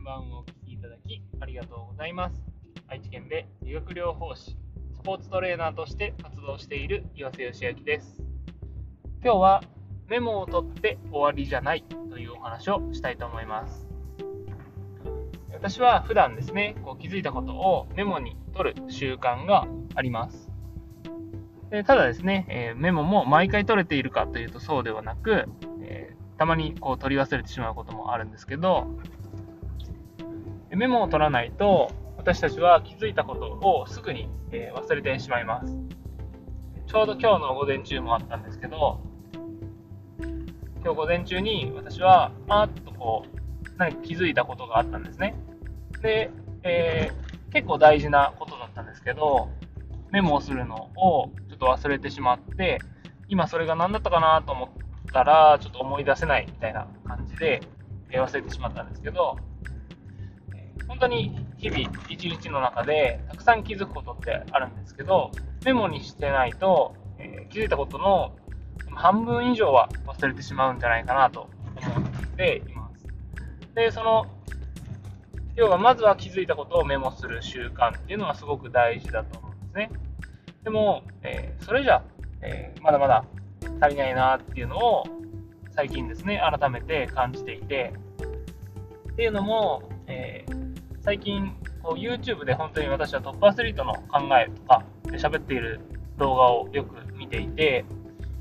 円版をお聞きいただきありがとうございます。愛知県で理学療法士、スポーツトレーナーとして活動している岩瀬義明です。今日はメモを取って終わりじゃないというお話をしたいと思います。私は普段ですね、こう気づいたことをメモに取る習慣があります。でただですね、えー、メモも毎回取れているかというとそうではなく、えー、たまにこう取り忘れてしまうこともあるんですけど、メモを取らないと、私たちは気づいたことをすぐに、え忘れてしまいます。ちょうど今日の午前中もあったんですけど、今日午前中に私は、あーっとこう、何か気づいたことがあったんですね。で、えー、結構大事なことだったんですけど、メモをするのをちょっと忘れてしまって、今それが何だったかなと思ったら、ちょっと思い出せないみたいな感じで、え忘れてしまったんですけど、本当に日々一日の中でたくさん気づくことってあるんですけど、メモにしてないと、えー、気づいたことの半分以上は忘れてしまうんじゃないかなと思っています。で、その、要はまずは気づいたことをメモする習慣っていうのはすごく大事だと思うんですね。でも、えー、それじゃ、えー、まだまだ足りないなっていうのを最近ですね、改めて感じていて、っていうのも、えー最近こう YouTube で本当に私はトップアスリートの考えとかで喋っている動画をよく見ていて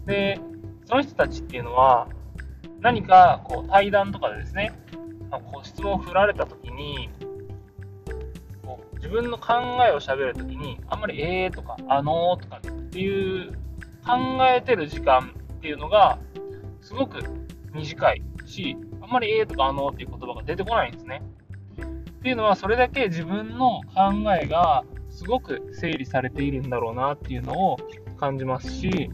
でその人たちっていうのは何かこう対談とかでですねこう質問を振られた時にこう自分の考えを喋る時にあんまり「えー」とか「あのー」とかっていう考えてる時間っていうのがすごく短いしあんまり「えー」とか「あのー」っていう言葉が出てこないんですね。っていうのは、それだけ自分の考えがすごく整理されているんだろうなっていうのを感じますし、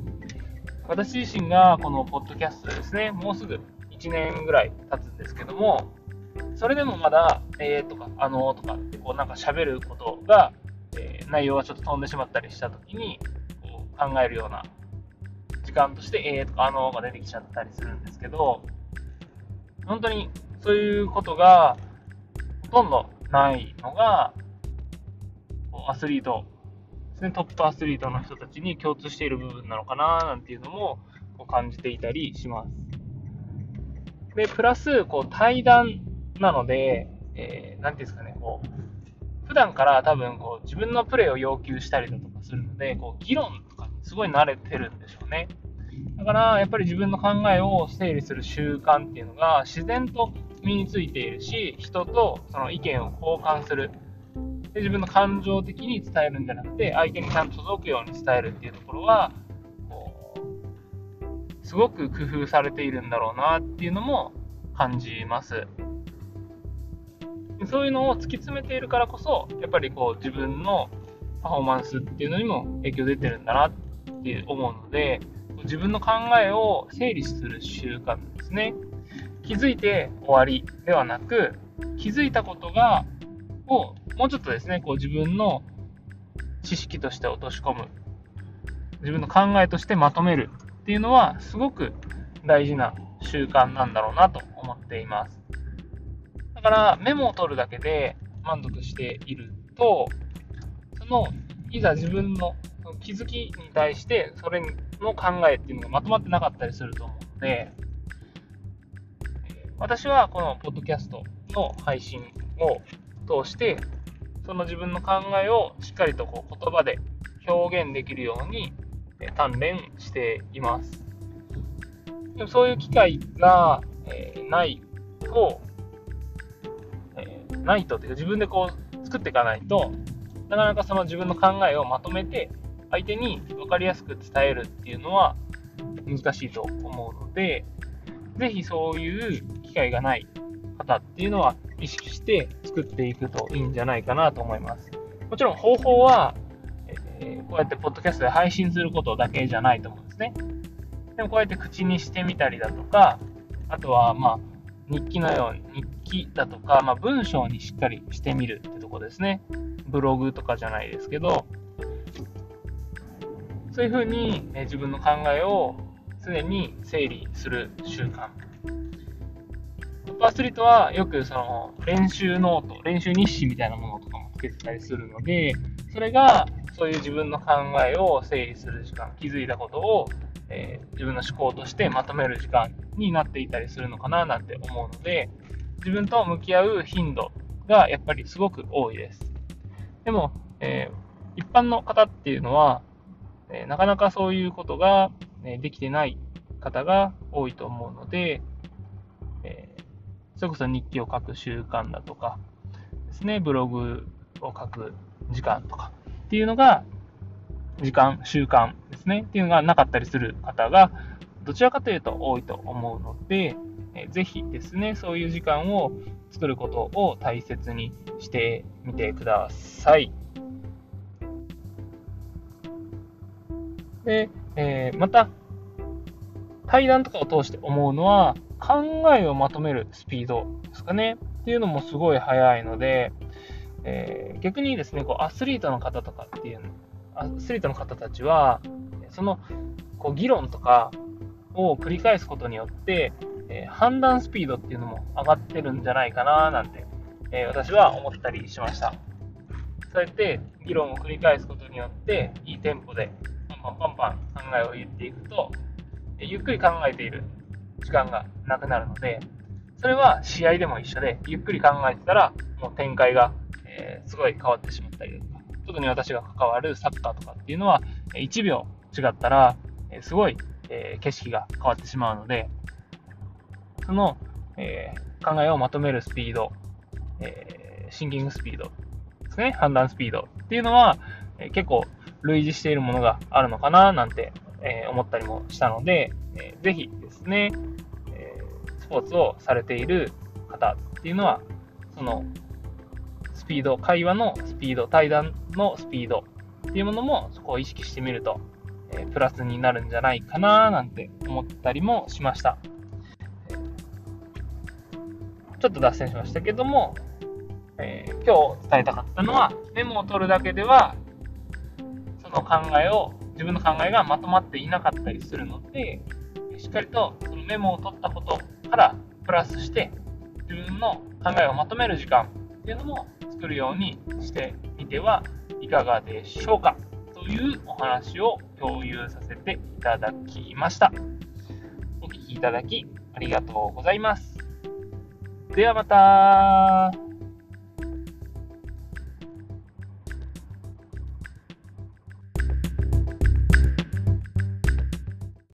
私自身がこのポッドキャストですね、もうすぐ1年ぐらい経つんですけども、それでもまだ、えーとか、あのーとかってこうなんか喋ることが、えー、内容がちょっと飛んでしまったりした時にこう考えるような時間として、えーとか、あのーが出てきちゃったりするんですけど、本当にそういうことがほとんどないのが、アスリートですね、トップアスリートの人たちに共通している部分なのかななんていうのも感じていたりします。で、プラス、こう、対談なので、えー、なんていうんですかね、こう、普段から多分、こう、自分のプレーを要求したりだとかするので、こう、議論とかにすごい慣れてるんでしょうね。だから、やっぱり自分の考えを整理する習慣っていうのが自然と身についているし、人とその意見を交換する。で自分の感情的に伝えるんじゃなくて、相手にちゃんと届くように伝えるっていうところは、こうすごく工夫されているんだろうなっていうのも感じます。そういうのを突き詰めているからこそ、やっぱりこう自分のパフォーマンスっていうのにも影響出てるんだなって思うので、自分の考えを整理する習慣ですね。気づいて終わりではなく、気づいたことが、をもうちょっとですね、こう自分の知識として落とし込む。自分の考えとしてまとめるっていうのは、すごく大事な習慣なんだろうなと思っています。だからメモを取るだけで満足していると、その、いざ自分の気づきに対して、それの考えっていうのがまとまってなかったりすると思うので、私はこのポッドキャストの配信を通して、その自分の考えをしっかりとこう言葉で表現できるように鍛錬しています。でもそういう機会が、えー、ないと、えー、ないとっていうか自分でこう作っていかないとなかなかその自分の考えをまとめて相手に分かりやすく伝えるっていうのは難しいと思うので、ぜひそういう会がない方っていうのは意識して作っていくといいんじゃないかなと思います。もちろん方法は、えー、こうやってポッドキャストで配信することだけじゃないと思うんですね。でもこうやって口にしてみたりだとか、あとはまあ日記のように日記だとか、まあ、文章にしっかりしてみるってとこですね。ブログとかじゃないですけど、そういうふうに、ね、自分の考えを常に整理する習慣。トップアスリートはよくその練習ノート、練習日誌みたいなものとかもつけてたりするので、それがそういう自分の考えを整理する時間、気づいたことを、えー、自分の思考としてまとめる時間になっていたりするのかななんて思うので、自分と向き合う頻度がやっぱりすごく多いです。でも、えー、一般の方っていうのは、えー、なかなかそういうことが、ね、できてない方が多いと思うので、え、それこそ日記を書く習慣だとかですね、ブログを書く時間とかっていうのが、時間、習慣ですね、っていうのがなかったりする方が、どちらかというと多いと思うので、え、ぜひですね、そういう時間を作ることを大切にしてみてください。で、えー、また、対談とかを通して思うのは、考えをまとめるスピードですかね。っていうのもすごい速いので、えー、逆にですね、こうアスリートの方とかっていうの、アスリートの方たちは、そのこう議論とかを繰り返すことによって、えー、判断スピードっていうのも上がってるんじゃないかななんて、えー、私は思ったりしました。そうやって議論を繰り返すことによって、いいテンポでパンパンパンパン考えを言っていくと、ゆっくり考えている時間がなくなるので、それは試合でも一緒で、ゆっくり考えてたら、もう展開が、えー、すごい変わってしまったりとか、特に私が関わるサッカーとかっていうのは、1秒違ったら、えすごい、えー、景色が変わってしまうので、その、えー、考えをまとめるスピード、えシンキングスピードですね、判断スピードっていうのは、え結構類似しているものがあるのかななんて、え思ったりもしたので、えー、ぜひですね、スポーツをされている方っていうのは、そのスピード、会話のスピード、対談のスピードっていうものもそこを意識してみると、えプラスになるんじゃないかななんて思ったりもしました。ちょっと脱線しましたけども、えー、今日伝えたかったのは、メモを取るだけでは、その考えを自分の考えがまとまっていなかったりするので、しっかりとそのメモを取ったことからプラスして、自分の考えをまとめる時間っていうのも作るようにしてみてはいかがでしょうか？というお話を共有させていただきました。お聴きいただきありがとうございます。ではまた